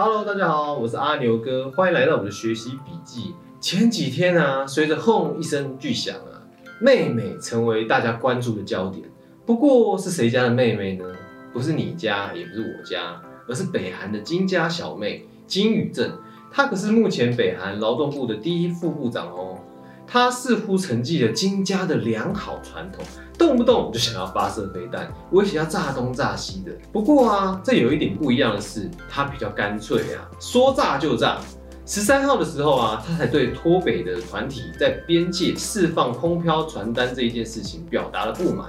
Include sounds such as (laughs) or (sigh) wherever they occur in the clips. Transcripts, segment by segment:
Hello，大家好，我是阿牛哥，欢迎来到我的学习笔记。前几天啊，随着轰一声巨响啊，妹妹成为大家关注的焦点。不过是谁家的妹妹呢？不是你家，也不是我家，而是北韩的金家小妹金宇镇。她可是目前北韩劳动部的第一副部长哦。他似乎承继了金家的良好传统，动不动就想要发射飞弹，威胁要炸东炸西的。不过啊，这有一点不一样的是，他比较干脆啊，说炸就炸。十三号的时候啊，他才对脱北的团体在边界释放空飘传单这一件事情表达了不满，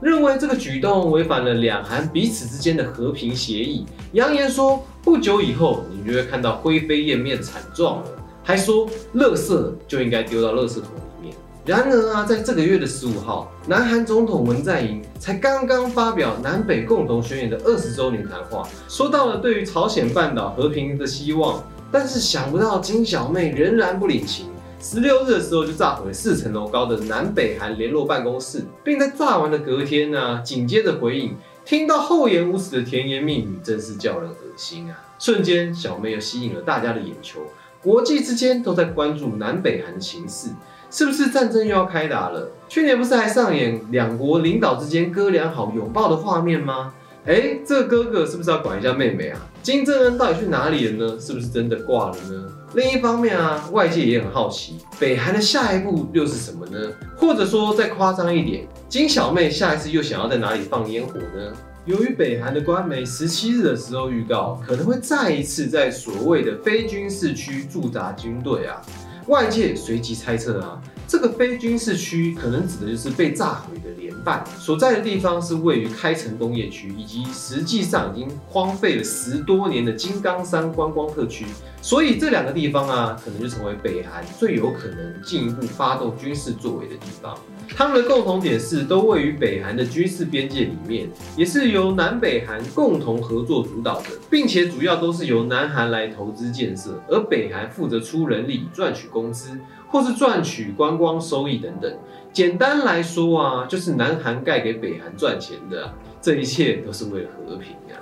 认为这个举动违反了两韩彼此之间的和平协议，扬言说不久以后你就会看到灰飞烟灭的惨状了，还说垃圾就应该丢到垃圾桶里面。然而啊，在这个月的十五号，南韩总统文在寅才刚刚发表南北共同宣言的二十周年谈话，说到了对于朝鲜半岛和平的希望。但是想不到金小妹仍然不领情，十六日的时候就炸毁四层楼高的南北韩联络办公室，并在炸完的隔天呢，紧接着回应，听到厚颜无耻的甜言蜜语，真是叫人恶心啊！瞬间，小妹又吸引了大家的眼球，国际之间都在关注南北韩情势，是不是战争又要开打了？去年不是还上演两国领导之间哥俩好拥抱的画面吗？哎，这哥哥是不是要管一下妹妹啊？金正恩到底去哪里了呢？是不是真的挂了呢？另一方面啊，外界也很好奇，北韩的下一步又是什么呢？或者说再夸张一点，金小妹下一次又想要在哪里放烟火呢？由于北韩的官媒十七日的时候预告，可能会再一次在所谓的非军事区驻扎军队啊，外界随即猜测啊。这个非军事区可能指的就是被炸毁的连所在的地方，是位于开城工业区，以及实际上已经荒废了十多年的金刚山观光特区。所以这两个地方啊，可能就成为北韩最有可能进一步发动军事作为的地方。他们的共同点是都位于北韩的军事边界里面，也是由南北韩共同合作主导的，并且主要都是由南韩来投资建设，而北韩负责出人力赚取工资。或是赚取观光收益等等，简单来说啊，就是南韩盖给北韩赚钱的，这一切都是为了和平呀。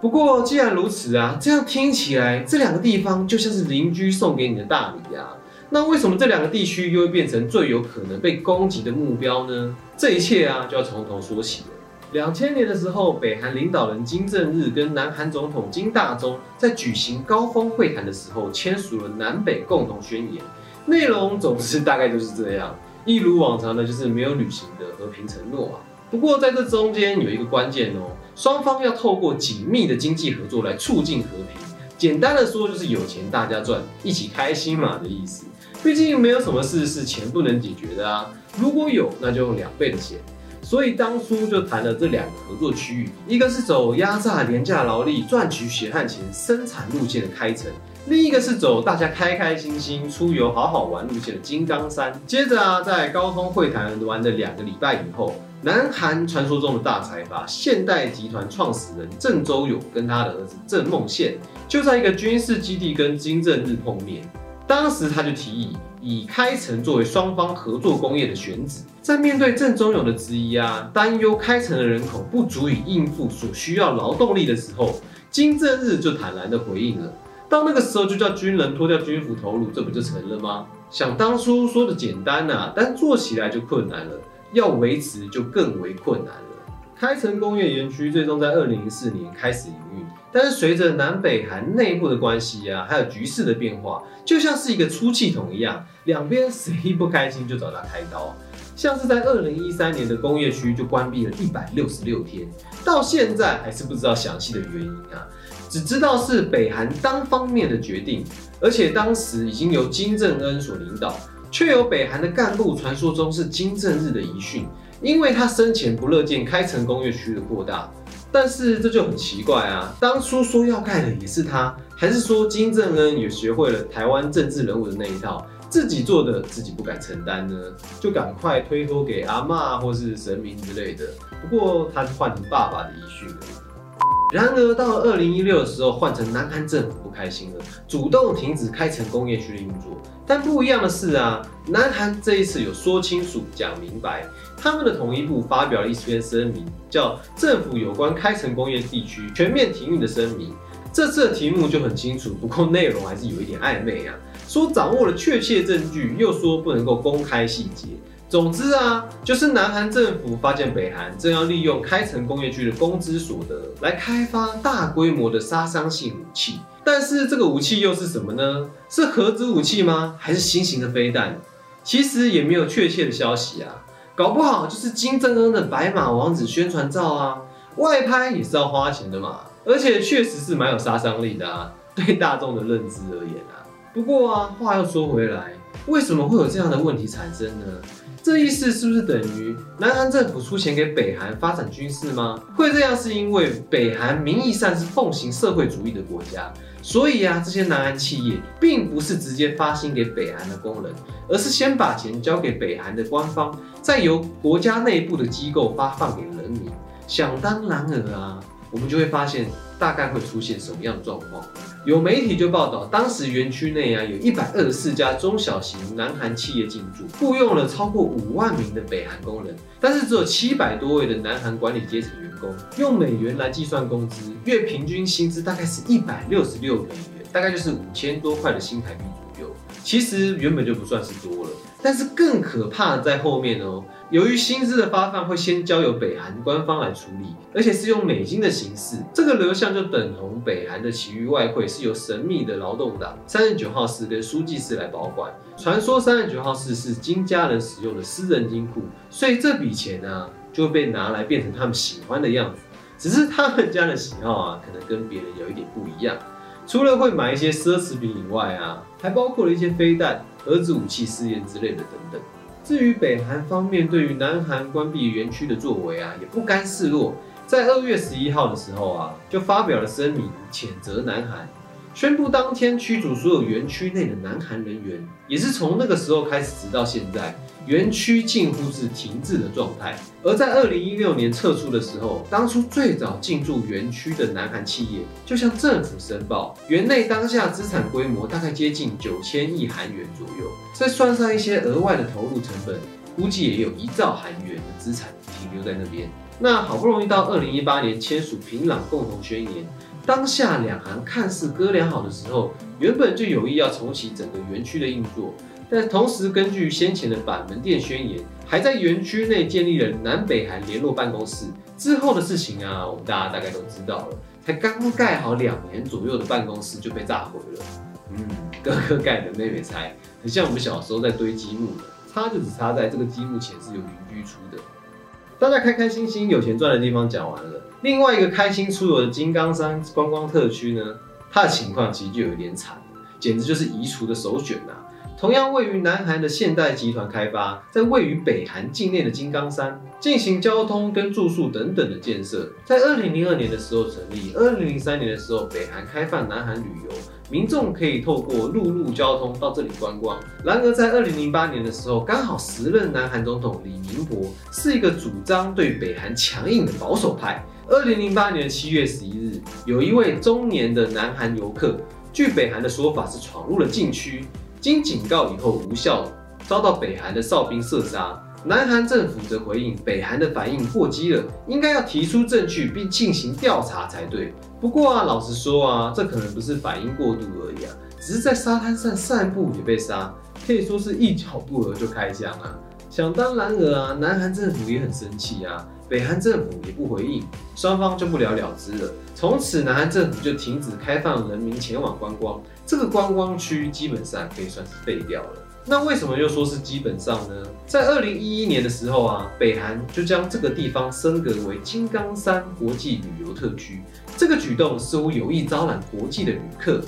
不过既然如此啊，这样听起来这两个地方就像是邻居送给你的大礼呀。那为什么这两个地区又会变成最有可能被攻击的目标呢？这一切啊就要从头说起了。两千年的时候，北韩领导人金正日跟南韩总统金大中在举行高峰会谈的时候，签署了南北共同宣言。内容总是大概就是这样，一如往常的，就是没有履行的和平承诺啊。不过在这中间有一个关键哦，双方要透过紧密的经济合作来促进和平。简单的说，就是有钱大家赚，一起开心嘛的意思。毕竟没有什么事是钱不能解决的啊。如果有，那就用两倍的钱。所以当初就谈了这两个合作区域，一个是走压榨廉价劳力、赚取血汗钱生产路线的开城。另一个是走大家开开心心出游好好玩路线的金刚山。接着啊，在高通会谈完的两个礼拜以后，南韩传说中的大财阀现代集团创始人郑周永跟他的儿子郑梦宪就在一个军事基地跟金正日碰面。当时他就提议以开城作为双方合作工业的选址。在面对郑周永的质疑啊，担忧开城的人口不足以应付所需要劳动力的时候，金正日就坦然的回应了。到那个时候就叫军人脱掉军服投入，这不就成了吗？想当初说的简单呐，但做起来就困难了，要维持就更为困难了。开城工业园区最终在二零零四年开始营运，但是随着南北韩内部的关系啊，还有局势的变化，就像是一个出气筒一样，两边谁不开心就找他开刀。像是在二零一三年的工业区就关闭了一百六十六天，到现在还是不知道详细的原因啊。只知道是北韩单方面的决定，而且当时已经由金正恩所领导，却有北韩的干部传说中是金正日的遗训，因为他生前不乐见开城工业区的扩大。但是这就很奇怪啊，当初说要盖的也是他，还是说金正恩也学会了台湾政治人物的那一套，自己做的自己不敢承担呢？就赶快推脱给阿妈或是神明之类的。不过他是换成爸爸的遗训了。然而到了二零一六的时候，换成南韩政府不开心了，主动停止开城工业区的运作。但不一样的是啊，南韩这一次有说清楚、讲明白，他们的统一部发表了一篇声明，叫《政府有关开城工业地区全面停运的声明》。这次的题目就很清楚，不过内容还是有一点暧昧啊。说掌握了确切证据，又说不能够公开细节。总之啊，就是南韩政府发现北韩正要利用开城工业区的工资所得来开发大规模的杀伤性武器。但是这个武器又是什么呢？是核子武器吗？还是新型的飞弹？其实也没有确切的消息啊。搞不好就是金正恩的白马王子宣传照啊，外拍也是要花钱的嘛。而且确实是蛮有杀伤力的啊，对大众的认知而言啊。不过啊，话又说回来，为什么会有这样的问题产生呢？这意思是不是等于南韩政府出钱给北韩发展军事吗？会这样是因为北韩名义上是奉行社会主义的国家，所以啊，这些南韩企业并不是直接发薪给北韩的工人，而是先把钱交给北韩的官方，再由国家内部的机构发放给人民。想当然尔啊。我们就会发现，大概会出现什么样的状况？有媒体就报道，当时园区内啊，有一百二十四家中小型南韩企业进驻，雇佣了超过五万名的北韩工人，但是只有七百多位的南韩管理阶层员工。用美元来计算工资，月平均薪资大概是一百六十六美元，大概就是五千多块的新台币左右。其实原本就不算是多了，但是更可怕的在后面哦。由于薪资的发放会先交由北韩官方来处理，而且是用美金的形式，这个流向就等同北韩的其余外汇是由神秘的劳动党三十九号室跟书记室来保管。传说三十九号室是金家人使用的私人金库，所以这笔钱呢就会被拿来变成他们喜欢的样子。只是他们家的喜好啊，可能跟别人有一点不一样。除了会买一些奢侈品以外啊，还包括了一些飞弹、核子武器试验之类的等等。至于北韩方面对于南韩关闭园区的作为啊，也不甘示弱，在二月十一号的时候啊，就发表了声明谴责南韩。宣布当天驱逐所有园区内的南韩人员，也是从那个时候开始，直到现在，园区近乎是停滞的状态。而在二零一六年撤出的时候，当初最早进驻园区的南韩企业就向政府申报，园内当下资产规模大概接近九千亿韩元左右，再算上一些额外的投入成本，估计也有一兆韩元的资产停留在那边。那好不容易到二零一八年签署平壤共同宣言。当下两韩看似哥俩好的时候，原本就有意要重启整个园区的运作，但同时根据先前的板门店宣言，还在园区内建立了南北韩联络办公室。之后的事情啊，我们大家大概都知道了。才刚盖好两年左右的办公室就被炸毁了。嗯，哥哥盖的，妹妹拆，很像我们小时候在堆积木的，差就只差在这个积木前是有邻居出的。大家开开心心有钱赚的地方讲完了，另外一个开心出游的金刚山观光特区呢，它的情况其实就有点惨，简直就是移除的首选呐。同样位于南韩的现代集团开发，在位于北韩境内的金刚山进行交通跟住宿等等的建设，在二零零二年的时候成立，二零零三年的时候北韩开放南韩旅游。民众可以透过陆路交通到这里观光。然而，在二零零八年的时候，刚好时任南韩总统李明博是一个主张对北韩强硬的保守派。二零零八年七月十一日，有一位中年的南韩游客，据北韩的说法是闯入了禁区，经警告以后无效，遭到北韩的哨兵射杀。南韩政府则回应，北韩的反应过激了，应该要提出证据并进行调查才对。不过啊，老实说啊，这可能不是反应过度而已啊，只是在沙滩上散步也被杀，可以说是一脚不合就开枪啊。想当然尔啊，南韩政府也很生气啊，北韩政府也不回应，双方就不了了之了。从此，南韩政府就停止开放人民前往观光，这个观光区基本上可以算是废掉了。那为什么又说是基本上呢？在二零一一年的时候啊，北韩就将这个地方升格为金刚山国际旅游特区。这个举动似乎有意招揽国际的旅客，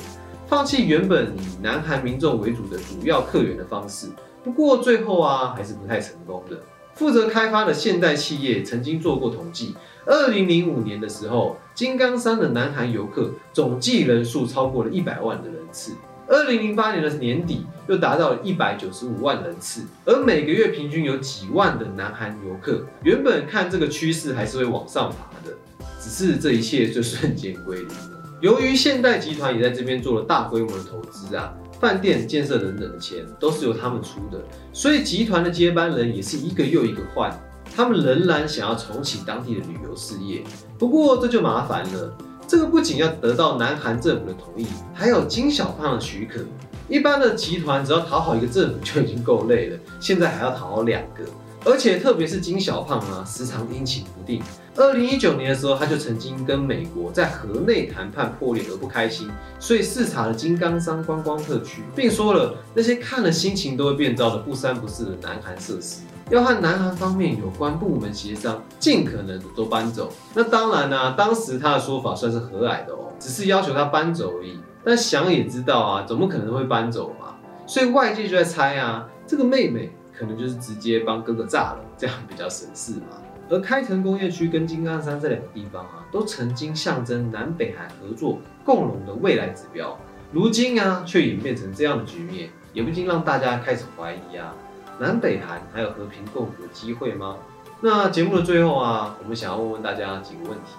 放弃原本以南韩民众为主的主要客源的方式。不过最后啊，还是不太成功的。负责开发的现代企业曾经做过统计，二零零五年的时候，金刚山的南韩游客总计人数超过了一百万的人次。二零零八年的年底又达到了一百九十五万人次，而每个月平均有几万的南韩游客。原本看这个趋势还是会往上爬的，只是这一切就瞬间 (laughs) 归零了。由于现代集团也在这边做了大规模的投资啊，饭店建设等等的钱都是由他们出的，所以集团的接班人也是一个又一个换。他们仍然想要重启当地的旅游事业，不过这就麻烦了。这个不仅要得到南韩政府的同意，还有金小胖的许可。一般的集团只要讨好一个政府就已经够累了，现在还要讨好两个，而且特别是金小胖啊，时常阴晴不定。二零一九年的时候，他就曾经跟美国在河内谈判破裂而不开心，所以视察了金刚山观光特区，并说了那些看了心情都会变糟的不三不四的南韩设施，要和南韩方面有关部门协商，尽可能的都搬走。那当然呢，当时他的说法算是和蔼的哦，只是要求他搬走而已。但想也知道啊，怎么可能会搬走嘛？所以外界就在猜啊，这个妹妹可能就是直接帮哥哥炸了，这样比较省事嘛。而开城工业区跟金刚山这两个地方啊，都曾经象征南北韩合作共荣的未来指标，如今啊却演变成这样的局面，也不禁让大家开始怀疑啊，南北韩还有和平共处的机会吗？那节目的最后啊，我们想要问问大家几个问题：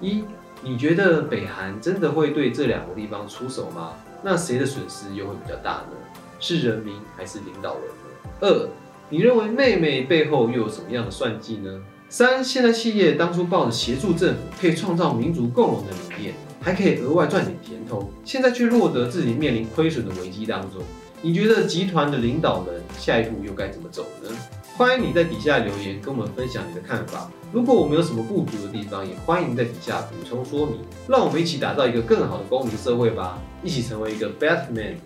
一。你觉得北韩真的会对这两个地方出手吗？那谁的损失又会比较大呢？是人民还是领导人？二，你认为妹妹背后又有什么样的算计呢？三，现在企业当初抱着协助政府可以创造民族共荣的理念，还可以额外赚点甜头，现在却落得自己面临亏损的危机当中。你觉得集团的领导人下一步又该怎么走呢？欢迎你在底下留言跟我们分享你的看法。如果我们有什么不足的地方，也欢迎在底下补充说明。让我们一起打造一个更好的公民社会吧！一起成为一个 better man。